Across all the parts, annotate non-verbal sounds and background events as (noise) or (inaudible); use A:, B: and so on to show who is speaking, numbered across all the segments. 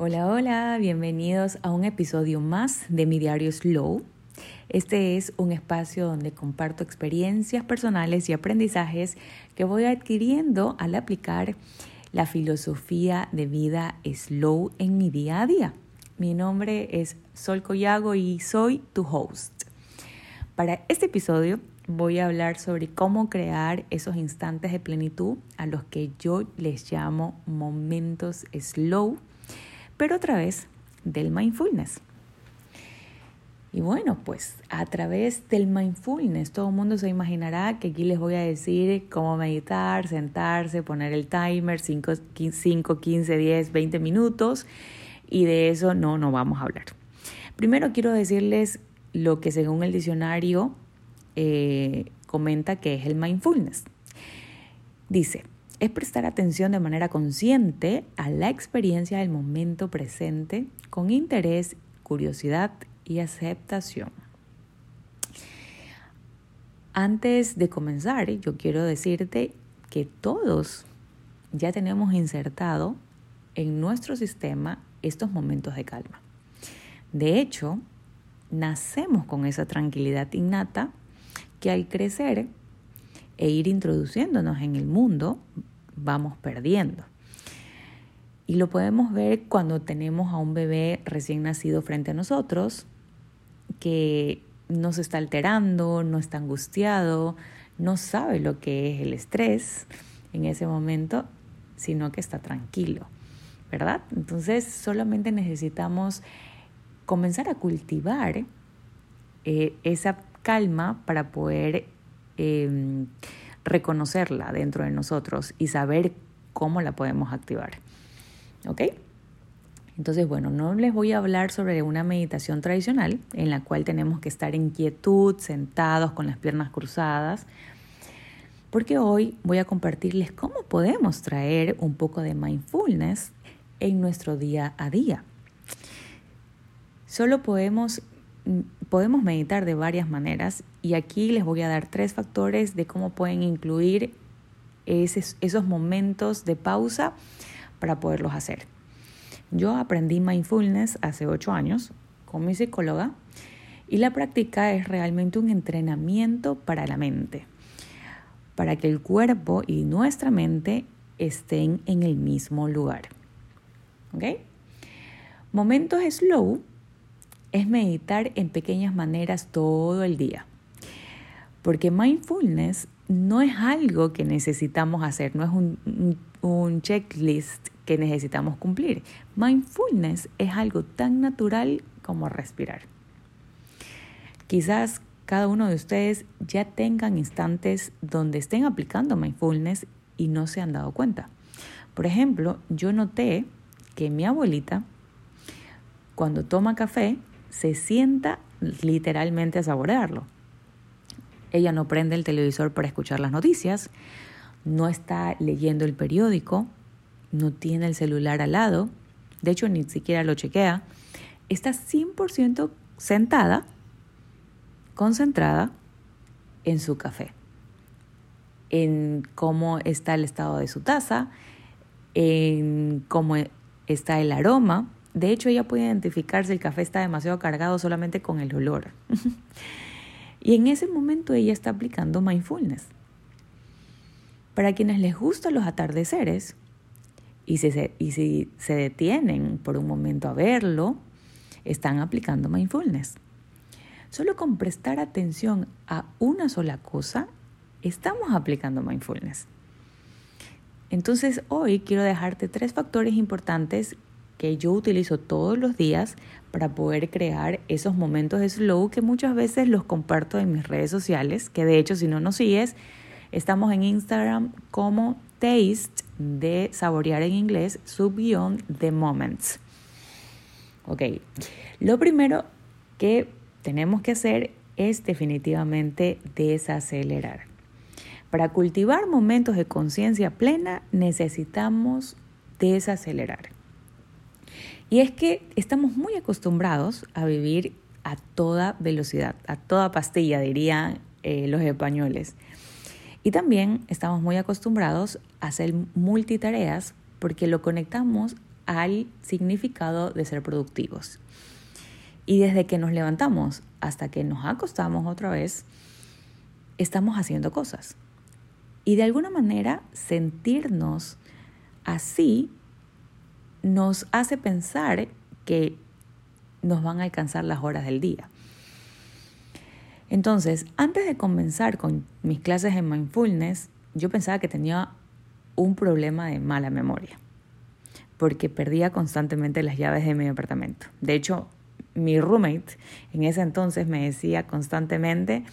A: Hola, hola, bienvenidos a un episodio más de mi diario Slow. Este es un espacio donde comparto experiencias personales y aprendizajes que voy adquiriendo al aplicar la filosofía de vida Slow en mi día a día. Mi nombre es Sol Collago y soy tu host. Para este episodio voy a hablar sobre cómo crear esos instantes de plenitud a los que yo les llamo momentos slow pero otra vez del mindfulness. Y bueno, pues a través del mindfulness, todo el mundo se imaginará que aquí les voy a decir cómo meditar, sentarse, poner el timer, 5, 15, 10, 20 minutos, y de eso no, no vamos a hablar. Primero quiero decirles lo que según el diccionario eh, comenta que es el mindfulness. Dice, es prestar atención de manera consciente a la experiencia del momento presente con interés, curiosidad y aceptación. Antes de comenzar, yo quiero decirte que todos ya tenemos insertado en nuestro sistema estos momentos de calma. De hecho, nacemos con esa tranquilidad innata que al crecer e ir introduciéndonos en el mundo, vamos perdiendo. Y lo podemos ver cuando tenemos a un bebé recién nacido frente a nosotros, que no se está alterando, no está angustiado, no sabe lo que es el estrés en ese momento, sino que está tranquilo, ¿verdad? Entonces solamente necesitamos comenzar a cultivar eh, esa calma para poder Em, reconocerla dentro de nosotros y saber cómo la podemos activar. ¿Ok? Entonces, bueno, no les voy a hablar sobre una meditación tradicional en la cual tenemos que estar en quietud, sentados con las piernas cruzadas, porque hoy voy a compartirles cómo podemos traer un poco de mindfulness en nuestro día a día. Solo podemos podemos meditar de varias maneras y aquí les voy a dar tres factores de cómo pueden incluir esos, momentos de pausa para poderlos hacer. Yo aprendí mindfulness hace ocho años con mi psicóloga y la práctica es realmente un entrenamiento para la mente, para que el cuerpo y nuestra mente estén en el mismo lugar. ¿Ok? Momentos slow es meditar en pequeñas maneras todo el día. Porque mindfulness no es algo que necesitamos hacer, no es un, un, checklist que necesitamos cumplir. Mindfulness es algo tan natural como respirar. Quizás cada uno de ustedes ya tengan instantes donde estén aplicando mindfulness y no se han dado cuenta. Por ejemplo, yo noté que mi abuelita, cuando toma café, se sienta literalmente a saborearlo. Ella no prende el televisor para escuchar las noticias, no está leyendo el periódico, no tiene el celular al lado, de hecho ni siquiera lo chequea, está 100% sentada, concentrada en su café, en cómo está el estado de su taza, en cómo está el aroma, de hecho, ella puede identificar si el café está demasiado cargado solamente con el olor. (laughs) y en ese momento ella está aplicando mindfulness. Para quienes les gustan los atardeceres y si, se, y si se detienen por un momento a verlo, están aplicando mindfulness. Solo con prestar atención a una sola cosa, estamos aplicando mindfulness. Entonces hoy quiero dejarte tres factores importantes que yo utilizo todos los días para poder crear esos momentos de slow que muchas veces los comparto en mis redes sociales, que de hecho si no nos sigues, estamos en Instagram como taste de saborear en inglés, subguión de moments. Ok, lo primero que tenemos que hacer es definitivamente desacelerar. Para cultivar momentos de conciencia plena necesitamos desacelerar. Y es que estamos muy acostumbrados a vivir a toda velocidad, a toda pastilla, dirían eh, los españoles. Y también estamos muy acostumbrados a hacer multitareas porque lo conectamos al significado de ser productivos. Y desde que nos levantamos hasta que nos acostamos otra vez, estamos haciendo cosas. Y de alguna manera sentirnos así nos hace pensar que nos van a alcanzar las horas del día. Entonces, antes de comenzar con mis clases en mindfulness, yo pensaba que tenía un problema de mala memoria, porque perdía constantemente las llaves de mi apartamento. De hecho, mi roommate en ese entonces me decía constantemente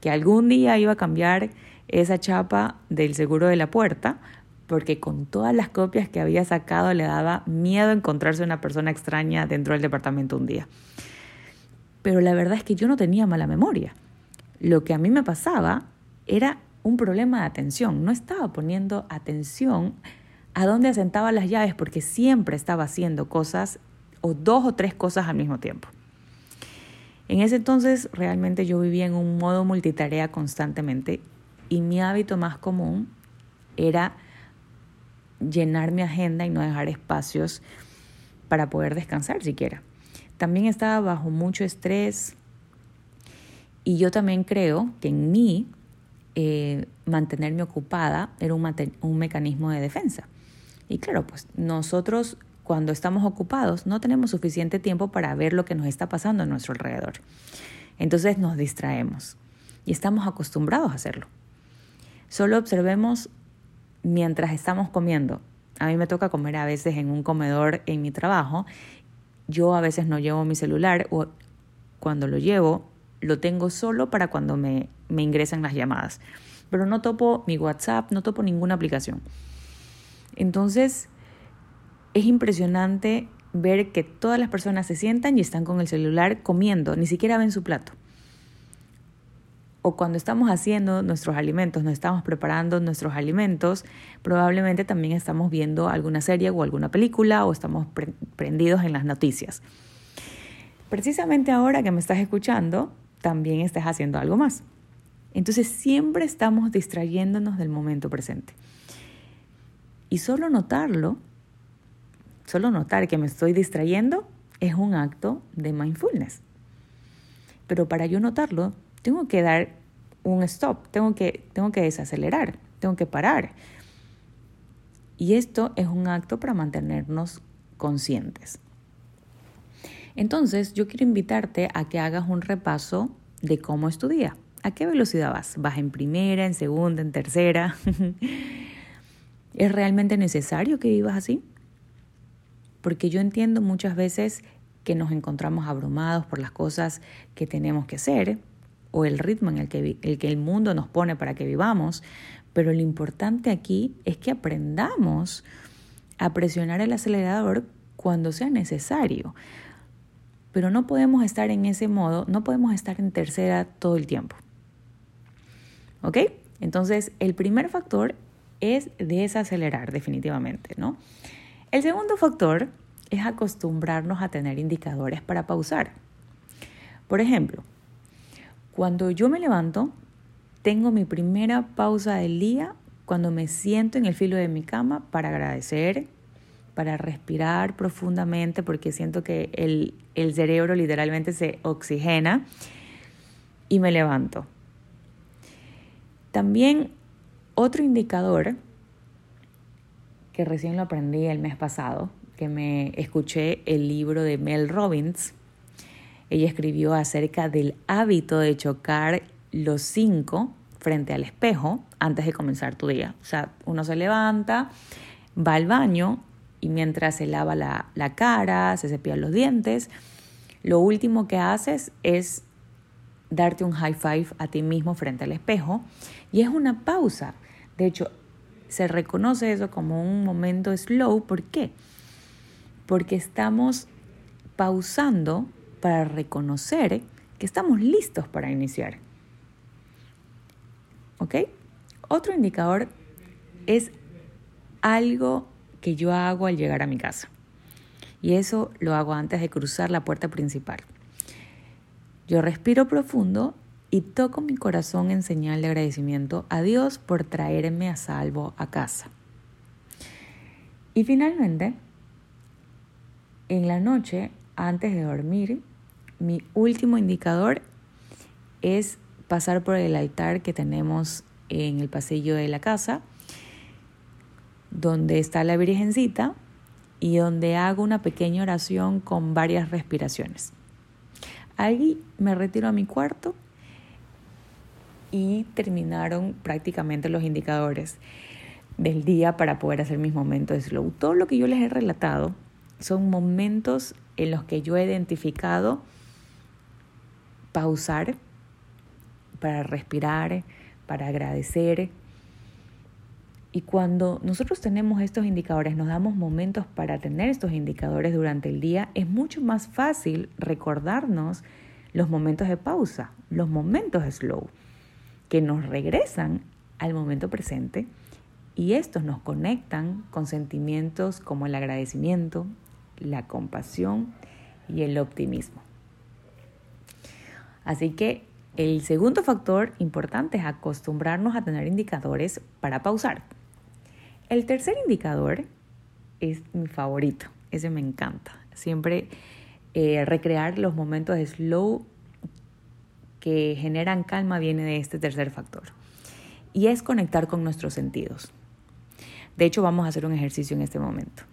A: que algún día iba a cambiar esa chapa del seguro de la puerta porque con todas las copias que había sacado le daba miedo encontrarse una persona extraña dentro del departamento un día. Pero la verdad es que yo no tenía mala memoria. Lo que a mí me pasaba era un problema de atención. No estaba poniendo atención a dónde asentaba las llaves porque siempre estaba haciendo cosas o dos o tres cosas al mismo tiempo. En ese entonces realmente yo vivía en un modo multitarea constantemente y mi hábito más común era llenar mi agenda y no dejar espacios para poder descansar siquiera. También estaba bajo mucho estrés y yo también creo que en mí eh, mantenerme ocupada era un, un mecanismo de defensa. Y claro, pues nosotros cuando estamos ocupados no tenemos suficiente tiempo para ver lo que nos está pasando a nuestro alrededor. Entonces nos distraemos y estamos acostumbrados a hacerlo. Solo observemos mientras estamos comiendo. A mí me toca comer a veces en un comedor en mi trabajo. Yo a veces no llevo mi celular o cuando lo llevo lo tengo solo para cuando me, me ingresan las llamadas. Pero no topo mi WhatsApp, no topo ninguna aplicación. Entonces, es impresionante ver que todas las personas se sientan y están con el celular comiendo, ni siquiera ven su plato. O cuando estamos haciendo nuestros alimentos, nos estamos preparando nuestros alimentos, probablemente también estamos viendo alguna serie o alguna película o estamos prendidos en las noticias. Precisamente ahora que me estás escuchando, también estás haciendo algo más. Entonces siempre estamos distrayéndonos del momento presente. Y solo notarlo Solo notar que me estoy distrayendo es un acto de mindfulness. Pero para yo notarlo, tengo que dar un stop, tengo que, tengo que desacelerar, tengo que parar. Y esto es un acto para mantenernos conscientes. Entonces, yo quiero invitarte a que hagas un repaso de cómo es tu día. ¿A qué velocidad vas? ¿Vas en primera, en segunda, en tercera? (laughs) ¿Es realmente necesario que vivas así? porque yo entiendo muchas veces que nos encontramos abrumados por las cosas que tenemos que hacer o el ritmo en el que, el que el mundo nos pone para que vivamos, pero lo importante aquí es que aprendamos a presionar el acelerador cuando sea necesario. Pero no podemos estar en ese modo, no podemos estar en tercera todo el tiempo. ¿Ok? Entonces, el primer factor es desacelerar definitivamente, ¿no? El segundo factor es acostumbrarnos a tener indicadores para pausar. Por ejemplo, cuando yo me levanto, tengo mi primera pausa del día cuando me siento en el filo de mi cama para agradecer, para respirar profundamente, porque siento que el, el cerebro literalmente se oxigena y me levanto. También otro indicador que recién lo aprendí el mes pasado, que me escuché el libro de Mel Robbins. Ella escribió acerca del hábito de chocar los cinco frente al espejo antes de comenzar tu día. O sea, uno se levanta, va al baño y mientras se lava la, la cara, se cepilla los dientes, lo último que haces es darte un high five a ti mismo frente al espejo y es una pausa. De hecho, se reconoce eso como un momento slow. ¿Por qué? Porque estamos pausando para reconocer que estamos listos para iniciar. ¿Ok? Otro indicador es algo que yo hago al llegar a mi casa. Y eso lo hago antes de cruzar la puerta principal. Yo respiro profundo y toco mi corazón en señal de agradecimiento a Dios por traerme a salvo a casa. Y finalmente, en la noche, antes de dormir, mi último indicador es pasar por el altar que tenemos en el pasillo de la casa, donde está la Virgencita y donde hago una pequeña oración con varias respiraciones. Ahí me retiro a mi cuarto y terminaron prácticamente los indicadores del día para poder hacer mis momentos de slow. Todo lo que yo les he relatado son momentos en los que yo he identificado pausar para respirar, para agradecer. Y cuando nosotros tenemos estos indicadores, nos damos momentos para tener estos indicadores durante el día, es mucho más fácil recordarnos los momentos de pausa, los momentos de slow, que nos regresan al momento presente y estos nos conectan con sentimientos como el agradecimiento, la compasión y el optimismo. Así que el segundo factor importante es acostumbrarnos a tener indicadores para pausar. El tercer indicador es mi favorito, ese me encanta. Siempre eh, recrear los momentos de slow que generan calma viene de este tercer factor. Y es conectar con nuestros sentidos. De hecho, vamos a hacer un ejercicio en este momento.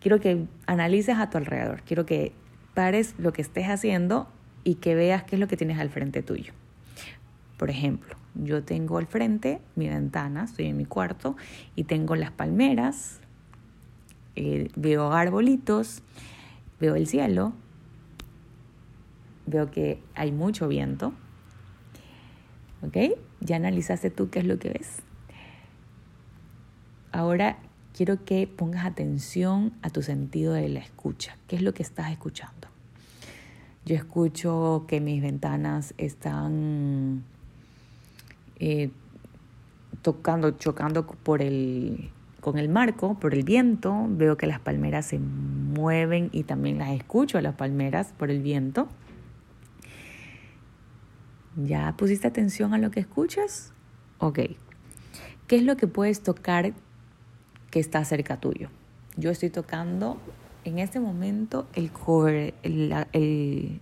A: Quiero que analices a tu alrededor. Quiero que pares lo que estés haciendo y que veas qué es lo que tienes al frente tuyo. Por ejemplo, yo tengo al frente mi ventana, estoy en mi cuarto y tengo las palmeras, eh, veo arbolitos, veo el cielo, veo que hay mucho viento. ¿Ok? Ya analizaste tú qué es lo que ves. Ahora quiero que pongas atención a tu sentido de la escucha. ¿Qué es lo que estás escuchando? Yo escucho que mis ventanas están eh, tocando, chocando por el, con el marco, por el viento. Veo que las palmeras se mueven y también las escucho a las palmeras por el viento. ¿Ya pusiste atención a lo que escuchas? Ok. ¿Qué es lo que puedes tocar que está cerca tuyo? Yo estoy tocando en este momento el, el,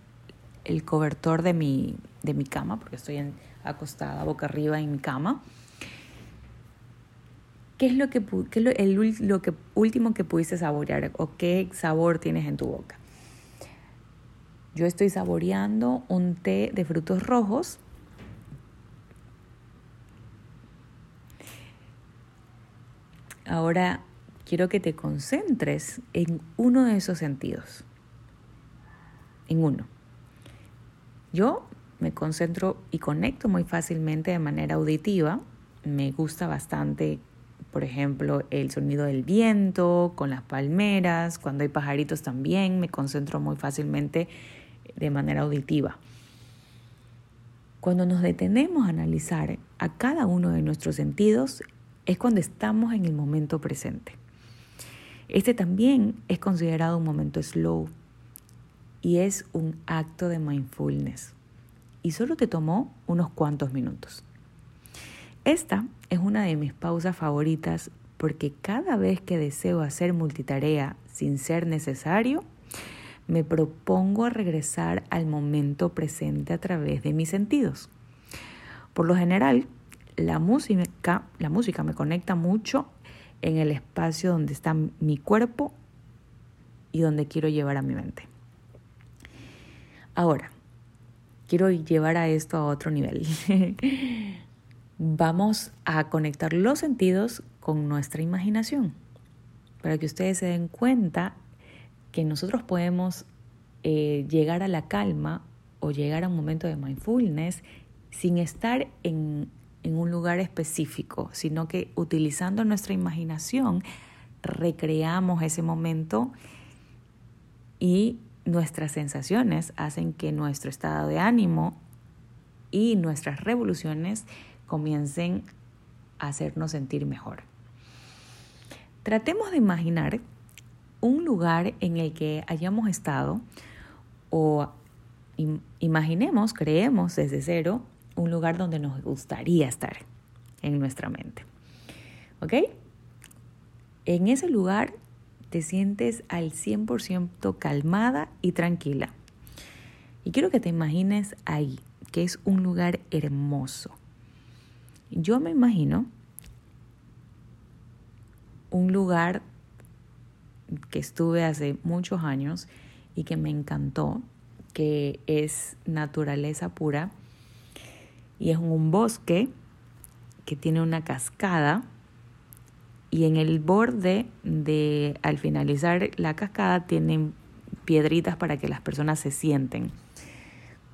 A: el, cobertor de mi, de mi cama, porque estoy acostada boca arriba en mi cama. ¿Qué es lo que, qué lo, el, lo que último que pudiste saborear o qué sabor tienes en tu boca? Yo estoy saboreando un té de frutos rojos. Ahora quiero que te concentres en uno de esos sentidos. En uno. Yo me concentro y conecto muy fácilmente de manera auditiva. Me gusta bastante, por ejemplo, el sonido del viento con las palmeras. Cuando hay pajaritos también me concentro muy fácilmente de manera auditiva. Cuando nos detenemos a analizar a cada uno de nuestros sentidos es cuando estamos en el momento presente. Este también es considerado un momento slow y es un acto de mindfulness. Y solo te tomó unos cuantos minutos. Esta es una de mis pausas favoritas porque cada vez que deseo hacer multitarea sin ser necesario, me propongo regresar al momento presente a través de mis sentidos. Por lo general, la música, la música me conecta mucho en el espacio donde está mi cuerpo y donde quiero llevar a mi mente. Ahora, quiero llevar a esto a otro nivel. (laughs) Vamos a conectar los sentidos con nuestra imaginación para que ustedes se den cuenta que nosotros podemos eh, llegar a la calma o llegar a un momento de mindfulness sin estar en en un lugar específico, sino que utilizando nuestra imaginación recreamos ese momento y nuestras sensaciones hacen que nuestro estado de ánimo y nuestras revoluciones comiencen a hacernos sentir mejor. Tratemos de imaginar un lugar en el que hayamos estado o imaginemos, creemos desde cero un lugar donde nos gustaría estar en nuestra mente. ¿Ok? En ese lugar te sientes al 100% calmada y tranquila. Y quiero que te imagines ahí, que es un lugar hermoso. Yo me imagino un lugar que estuve hace muchos años y que me encantó, que es naturaleza pura y es un bosque que tiene una cascada y en el borde de al finalizar la cascada tienen piedritas para que las personas se sienten.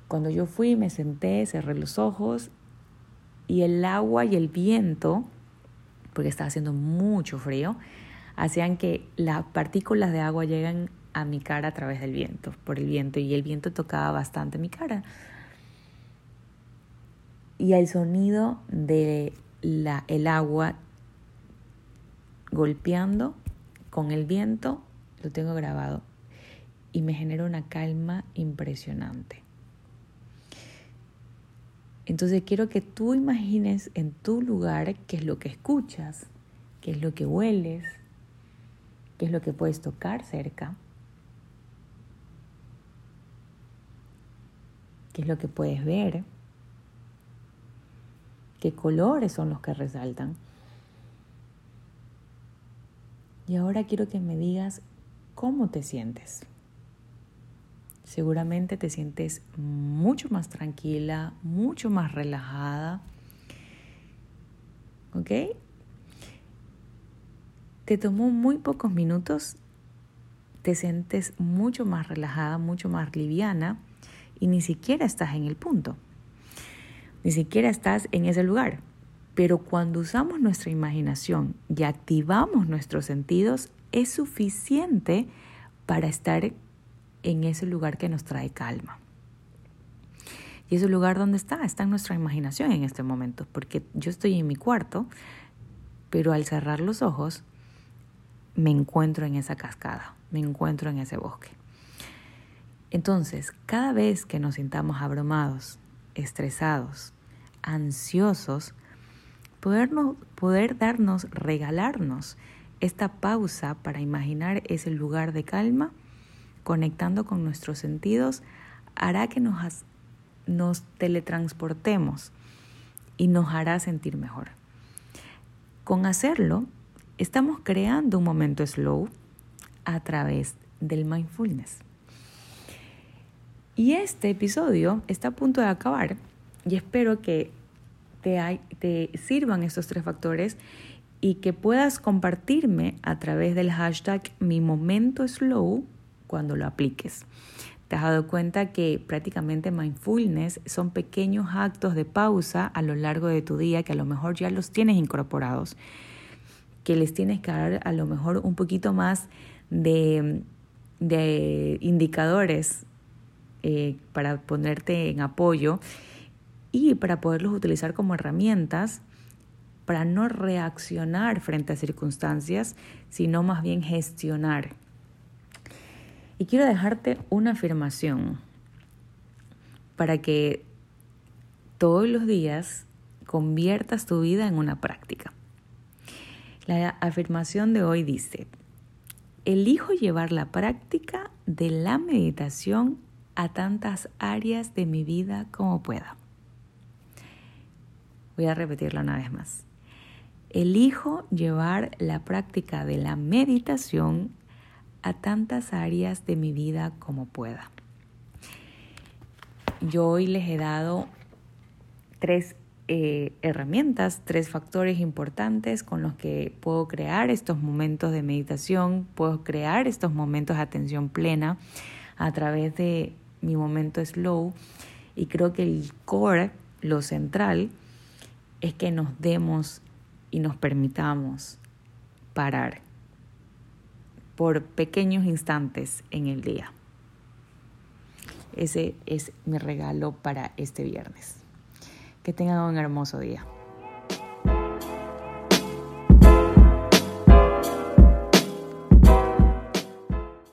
A: Cuando yo fui me senté, cerré los ojos y el agua y el viento, porque estaba haciendo mucho frío, hacían que las partículas de agua lleguen a mi cara a través del viento, por el viento, y el viento tocaba bastante mi cara. Y el sonido de la, el agua golpeando con el viento lo tengo grabado y me genera una calma impresionante. Entonces quiero que tú imagines en tu lugar qué es lo que escuchas, qué es lo que hueles, qué es lo que puedes tocar cerca, qué es lo que puedes ver, qué colores son los que resaltan. Y ahora quiero que me digas cómo te sientes. Seguramente te sientes mucho más tranquila, mucho más relajada. ¿Ok? Te tomó muy pocos minutos, te sientes mucho más relajada, mucho más liviana y ni siquiera estás en el punto. Ni siquiera estás en ese lugar. Pero cuando usamos nuestra imaginación y activamos nuestros sentidos, es suficiente para estar en ese lugar que nos trae calma. Y ese lugar donde está, está en nuestra imaginación en este momento, porque yo estoy en mi cuarto, pero al cerrar los ojos me encuentro en esa cascada, me encuentro en ese bosque. Entonces, cada vez que nos sintamos abrumados, estresados, ansiosos, podernos, poder darnos, regalarnos esta pausa para imaginar ese lugar de calma, conectando con nuestros sentidos, hará que nos, nos teletransportemos y nos hará sentir mejor. Con hacerlo, estamos creando un momento slow a través del mindfulness. Y este episodio está a punto de acabar y espero que te, sirvan estos tres factores y que puedas compartirme a través del hashtag mi momento slow cuando lo apliques. Te has dado cuenta que prácticamente mindfulness son pequeños actos de pausa a lo largo de tu día que a lo mejor ya los tienes incorporados que les tienes que dar a lo mejor un poquito más de, indicadores eh, para ponerte en apoyo y para poderlos utilizar como herramientas para no reaccionar frente a circunstancias, sino más bien gestionar. Y quiero dejarte una afirmación para que todos los días conviertas tu vida en una práctica. La afirmación de hoy dice, elijo llevar la práctica de la meditación a tantas áreas de mi vida como pueda. Voy a repetirlo una vez más. Elijo llevar la práctica de la meditación a tantas áreas de mi vida como pueda. Yo hoy les he dado tres eh, herramientas, tres factores importantes con los que puedo crear estos momentos de meditación, puedo crear estos momentos de atención plena a través de mi momento slow y creo que el core, lo central, es que nos demos y nos permitamos parar por pequeños instantes en el día. Ese es mi regalo para este viernes. Que tengan un hermoso día.